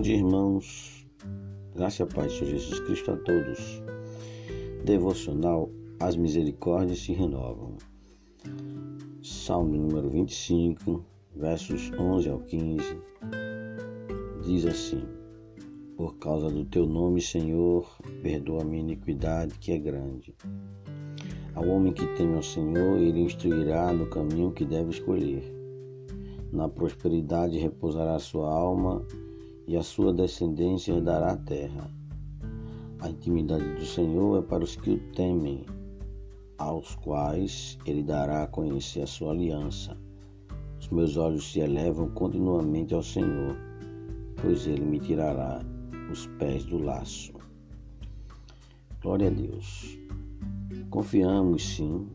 Bom dia, irmãos. Graça e paz de Jesus Cristo a todos. Devocional As Misericórdias se Renovam. Salmo número 25, versos 11 ao 15. Diz assim: Por causa do teu nome, Senhor, perdoa a minha iniquidade que é grande. Ao homem que teme ao Senhor, ele instruirá no caminho que deve escolher. Na prosperidade repousará sua alma e a sua descendência herdará a terra. A intimidade do Senhor é para os que o temem, aos quais ele dará a conhecer a sua aliança. Os meus olhos se elevam continuamente ao Senhor, pois ele me tirará os pés do laço. Glória a Deus. Confiamos sim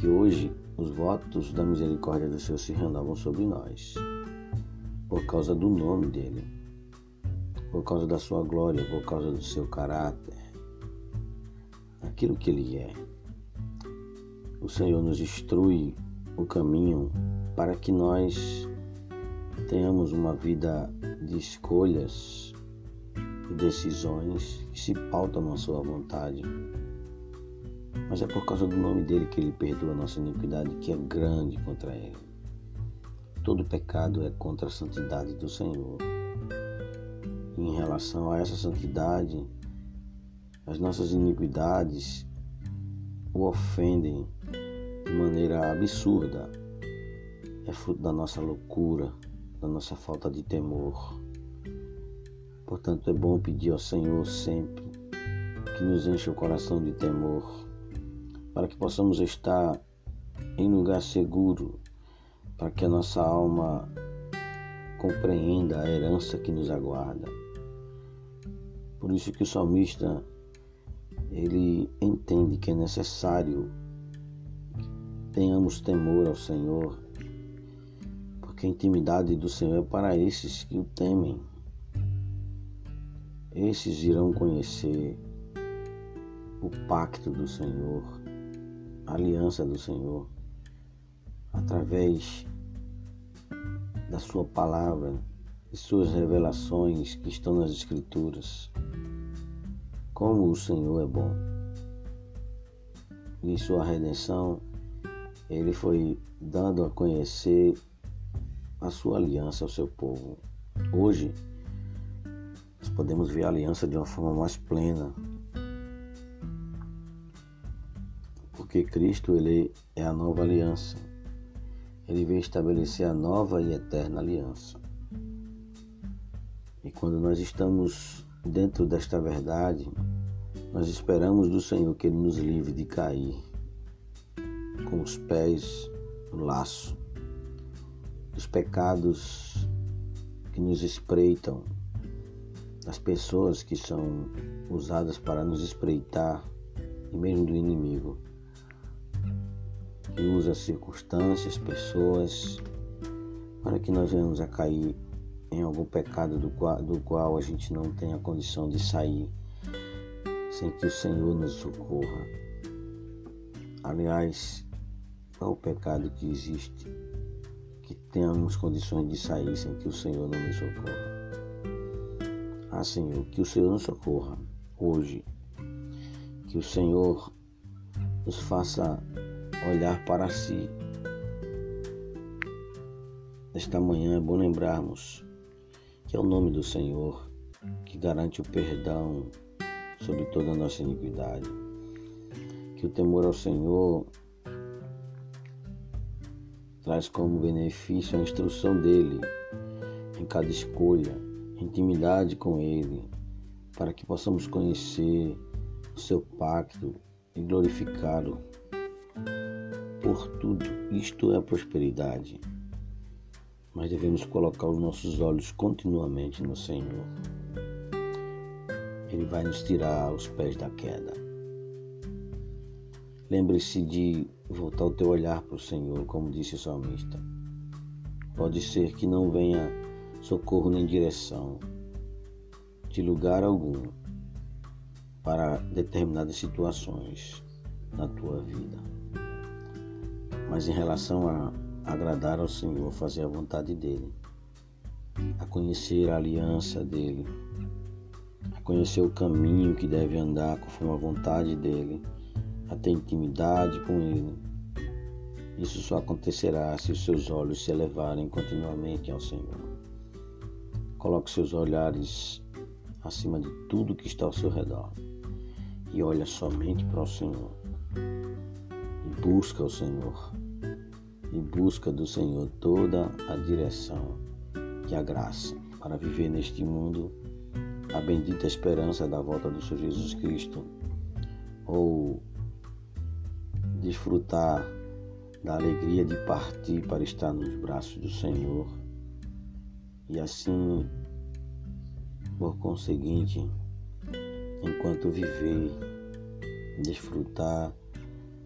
que hoje os votos da misericórdia do Senhor se renovam sobre nós, por causa do nome dele, por causa da sua glória, por causa do seu caráter, aquilo que ele é. O Senhor nos instrui o caminho para que nós tenhamos uma vida de escolhas e decisões que se pautam na sua vontade mas é por causa do nome dele que ele perdoa a nossa iniquidade, que é grande contra ele. Todo pecado é contra a santidade do Senhor. Em relação a essa santidade, as nossas iniquidades o ofendem de maneira absurda. É fruto da nossa loucura, da nossa falta de temor. Portanto, é bom pedir ao Senhor sempre que nos encha o coração de temor para que possamos estar em lugar seguro, para que a nossa alma compreenda a herança que nos aguarda. Por isso que o salmista ele entende que é necessário que tenhamos temor ao Senhor, porque a intimidade do Senhor é para esses que o temem. Esses irão conhecer o pacto do Senhor, a aliança do Senhor através da Sua palavra e Suas revelações que estão nas Escrituras. Como o Senhor é bom. Em Sua redenção, Ele foi dando a conhecer a Sua aliança ao seu povo. Hoje, nós podemos ver a aliança de uma forma mais plena, porque Cristo ele é a nova aliança. Ele veio estabelecer a nova e eterna aliança. E quando nós estamos dentro desta verdade, nós esperamos do Senhor que Ele nos livre de cair com os pés no laço, dos pecados que nos espreitam, das pessoas que são usadas para nos espreitar e mesmo do inimigo que usa circunstâncias, pessoas, para que nós venhamos a cair em algum pecado do qual, do qual a gente não tem a condição de sair sem que o Senhor nos socorra. Aliás, qual o pecado que existe que tenhamos condições de sair sem que o Senhor não nos socorra? Ah, Senhor, que o Senhor nos socorra hoje. Que o Senhor nos faça olhar para si. Nesta manhã é bom lembrarmos que é o nome do Senhor que garante o perdão sobre toda a nossa iniquidade. Que o temor ao Senhor traz como benefício a instrução dele em cada escolha, intimidade com ele, para que possamos conhecer o seu pacto e glorificá-lo por tudo. Isto é a prosperidade. Mas devemos colocar os nossos olhos continuamente no Senhor. Ele vai nos tirar os pés da queda. Lembre-se de voltar o teu olhar para o Senhor, como disse o salmista. Pode ser que não venha socorro nem direção de lugar algum para determinadas situações na tua vida. Mas em relação a agradar ao Senhor, fazer a vontade dele, a conhecer a aliança dele, a conhecer o caminho que deve andar conforme a vontade dele, a ter intimidade com ele. Isso só acontecerá se os seus olhos se elevarem continuamente ao Senhor. Coloque seus olhares acima de tudo que está ao seu redor e olha somente para o Senhor. E busca o Senhor. E busca do Senhor toda a direção e a graça para viver neste mundo a bendita esperança da volta do Senhor Jesus Cristo ou desfrutar da alegria de partir para estar nos braços do Senhor e assim, por conseguinte, enquanto viver, desfrutar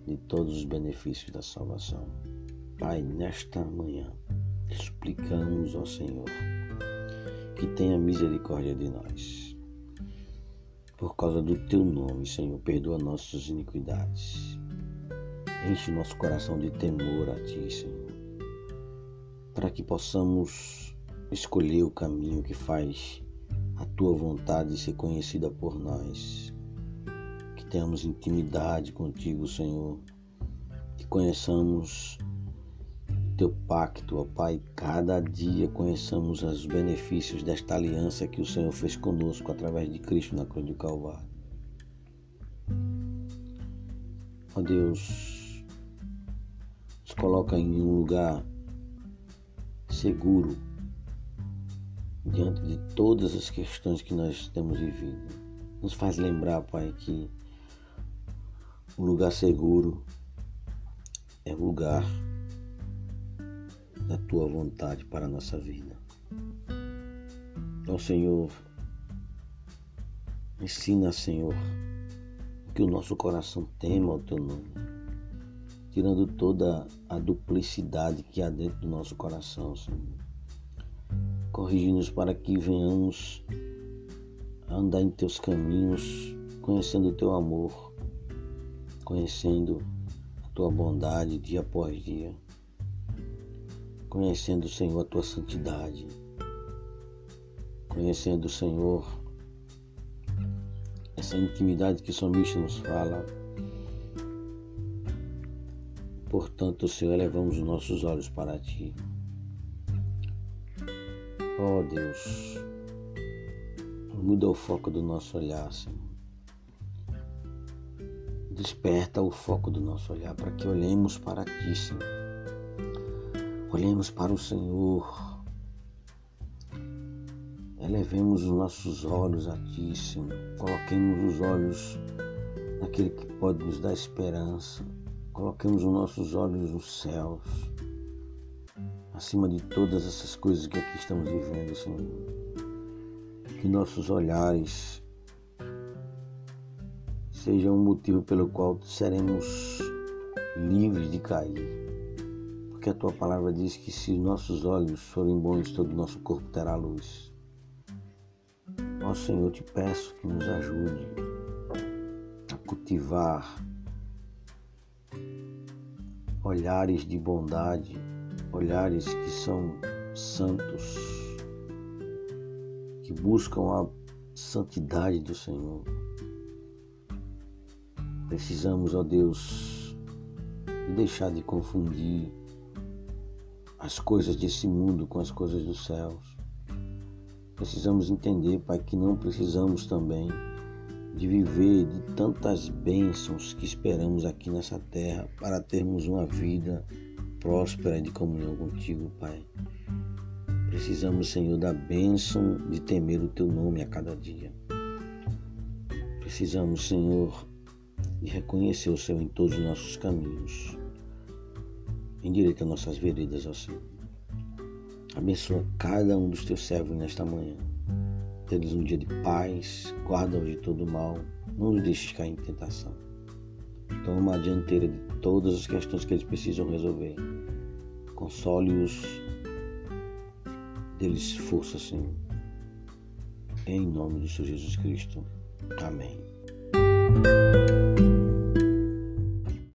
de todos os benefícios da salvação. Pai, nesta manhã, suplicamos ao Senhor que tenha misericórdia de nós. Por causa do teu nome, Senhor, perdoa nossas iniquidades. Enche nosso coração de temor a ti, Senhor, para que possamos escolher o caminho que faz a tua vontade ser conhecida por nós. Que tenhamos intimidade contigo, Senhor. Que conheçamos teu pacto, ó Pai, cada dia conheçamos os benefícios desta aliança que o Senhor fez conosco através de Cristo na cruz do Calvário. Ó Deus, nos coloca em um lugar seguro diante de todas as questões que nós temos vivido. Nos faz lembrar, Pai, que o lugar seguro é o lugar da tua vontade para a nossa vida. Ó Senhor, ensina, Senhor, que o nosso coração tema o teu nome, tirando toda a duplicidade que há dentro do nosso coração, Senhor corrige-nos para que venhamos a andar em teus caminhos, conhecendo o teu amor, conhecendo a tua bondade dia após dia, conhecendo, Senhor, a tua santidade, conhecendo, Senhor, essa intimidade que o salmista nos fala. Portanto, Senhor, elevamos os nossos olhos para ti. Oh Deus, muda o foco do nosso olhar, Senhor. Desperta o foco do nosso olhar para que olhemos para Ti, Senhor. Olhemos para o Senhor. Elevemos os nossos olhos a Ti, Senhor. Coloquemos os olhos naquele que pode nos dar esperança. Coloquemos os nossos olhos nos céus acima de todas essas coisas que aqui estamos vivendo, Senhor. Que nossos olhares sejam um motivo pelo qual seremos livres de cair. Porque a tua palavra diz que se nossos olhos forem bons, todo o nosso corpo terá luz. Ó Senhor, te peço que nos ajude a cultivar olhares de bondade olhares que são santos, que buscam a santidade do Senhor. Precisamos, ó Deus, deixar de confundir as coisas desse mundo com as coisas dos céus. Precisamos entender, Pai, que não precisamos também de viver de tantas bênçãos que esperamos aqui nessa terra para termos uma vida próspera de comunhão contigo, Pai. Precisamos, Senhor, da bênção de temer o teu nome a cada dia. Precisamos, Senhor, de reconhecer o Senhor em todos os nossos caminhos. Endireita nossas veredas, ó Senhor. Abençoa cada um dos teus servos nesta manhã. Dê-lhes um dia de paz, guarda-os de todo mal, não os deixes cair em tentação. Toma a dianteira de todas as questões que eles precisam resolver. Console-os, dê-lhes força, Senhor. Em nome do Senhor Jesus Cristo. Amém.